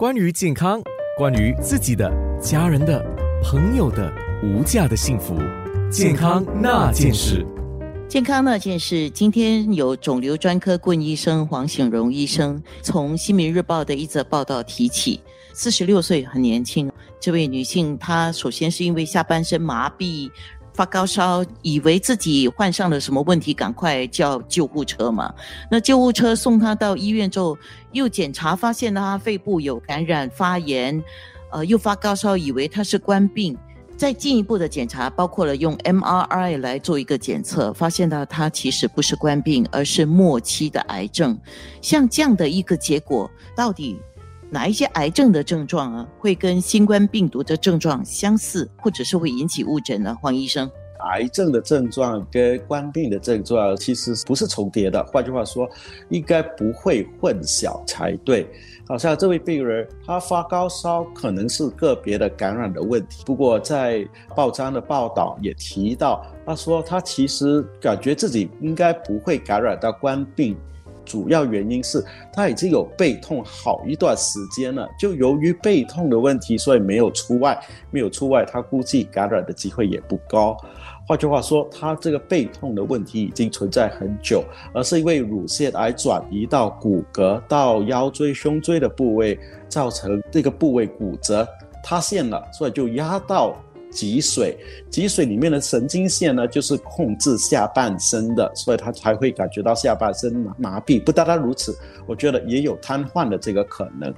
关于健康，关于自己的、家人的、朋友的无价的幸福，健康那件事。健康那件事，今天有肿瘤专科顾问医生黄醒荣医生从《新民日报》的一则报道提起，四十六岁很年轻，这位女性她首先是因为下半身麻痹。发高烧，以为自己患上了什么问题，赶快叫救护车嘛。那救护车送他到医院之后，又检查发现他肺部有感染发炎，呃，又发高烧，以为他是官病。再进一步的检查，包括了用 MRI 来做一个检测，发现到他其实不是官病，而是末期的癌症。像这样的一个结果，到底哪一些癌症的症状啊，会跟新冠病毒的症状相似，或者是会引起误诊呢？黄医生。癌症的症状跟冠病的症状其实不是重叠的，换句话说，应该不会混淆才对。好像这位病人他发高烧，可能是个别的感染的问题。不过在报章的报道也提到，他说他其实感觉自己应该不会感染到冠病。主要原因是他已经有背痛好一段时间了，就由于背痛的问题，所以没有出外，没有出外，他估计感染的机会也不高。换句话说，他这个背痛的问题已经存在很久，而是因为乳腺癌转移到骨骼、到腰椎、胸椎的部位，造成这个部位骨折塌陷了，所以就压到。脊髓，脊髓里面的神经线呢，就是控制下半身的，所以他才会感觉到下半身麻麻痹。不单单如此，我觉得也有瘫痪的这个可能。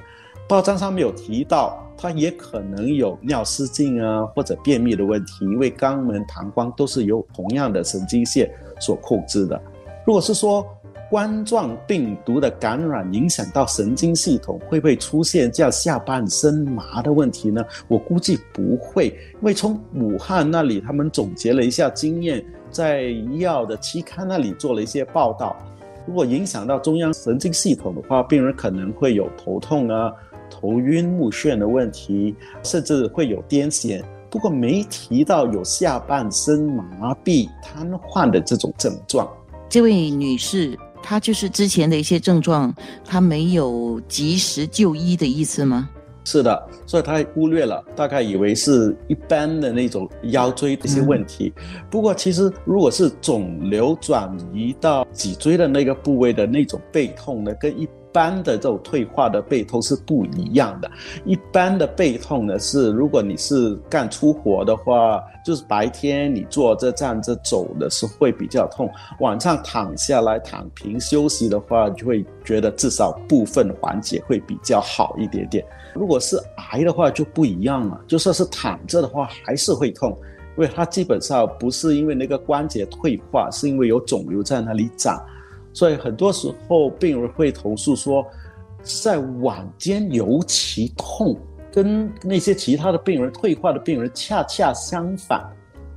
报章上面有提到，他也可能有尿失禁啊，或者便秘的问题，因为肛门、膀胱都是由同样的神经线所控制的。如果是说，冠状病毒的感染影响到神经系统，会不会出现叫下半身麻的问题呢？我估计不会，因为从武汉那里他们总结了一下经验，在医药的期刊那里做了一些报道。如果影响到中央神经系统的话，病人可能会有头痛啊、头晕目眩的问题，甚至会有癫痫。不过没提到有下半身麻痹、瘫痪的这种症状。这位女士。他就是之前的一些症状，他没有及时就医的意思吗？是的，所以他忽略了，大概以为是一般的那种腰椎的一些问题。不过其实如果是肿瘤转移到脊椎的那个部位的那种背痛呢，跟一一般的这种退化的背痛是不一样的。一般的背痛呢，是如果你是干粗活的话，就是白天你坐着站着走的时候会比较痛，晚上躺下来躺平休息的话，就会觉得至少部分缓解会比较好一点点。如果是癌的话就不一样了，就算是躺着的话还是会痛，因为它基本上不是因为那个关节退化，是因为有肿瘤在那里长。所以很多时候病人会投诉说，在晚间尤其痛，跟那些其他的病人退化的病人恰恰相反。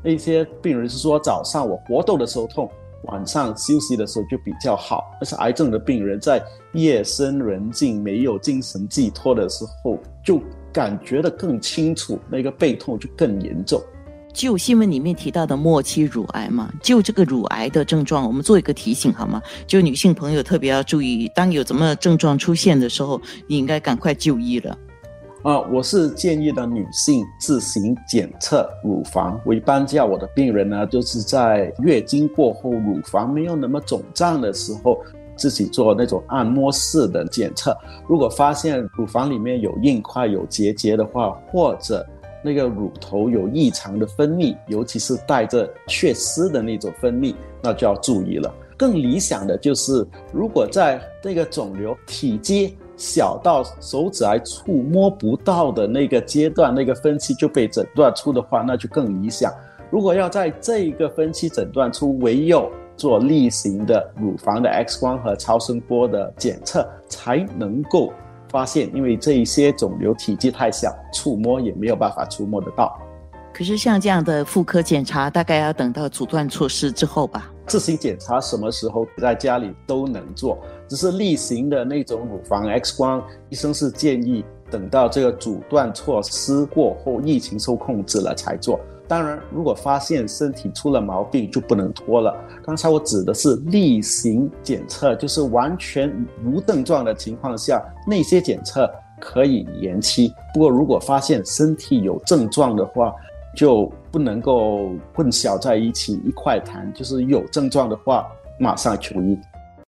那些病人是说早上我活动的时候痛，晚上休息的时候就比较好。但是癌症的病人在夜深人静、没有精神寄托的时候，就感觉的更清楚，那个背痛就更严重。就新闻里面提到的末期乳癌嘛，就这个乳癌的症状，我们做一个提醒好吗？就女性朋友特别要注意，当有什么症状出现的时候，你应该赶快就医了。啊，我是建议的女性自行检测乳房。我一般叫我的病人呢，就是在月经过后，乳房没有那么肿胀的时候，自己做那种按摩式的检测。如果发现乳房里面有硬块、有结节的话，或者那个乳头有异常的分泌，尤其是带着血丝的那种分泌，那就要注意了。更理想的就是，如果在那个肿瘤体积小到手指还触摸不到的那个阶段，那个分期就被诊断出的话，那就更理想。如果要在这一个分期诊断出，唯有做例行的乳房的 X 光和超声波的检测，才能够。发现，因为这一些肿瘤体积太小，触摸也没有办法触摸得到。可是像这样的妇科检查，大概要等到阻断措施之后吧。自行检查什么时候在家里都能做，只是例行的那种乳房 X 光，医生是建议等到这个阻断措施过后，疫情受控制了才做。当然，如果发现身体出了毛病，就不能拖了。刚才我指的是例行检测，就是完全无症状的情况下，那些检测可以延期。不过，如果发现身体有症状的话，就不能够混淆在一起一块谈，就是有症状的话，马上求医。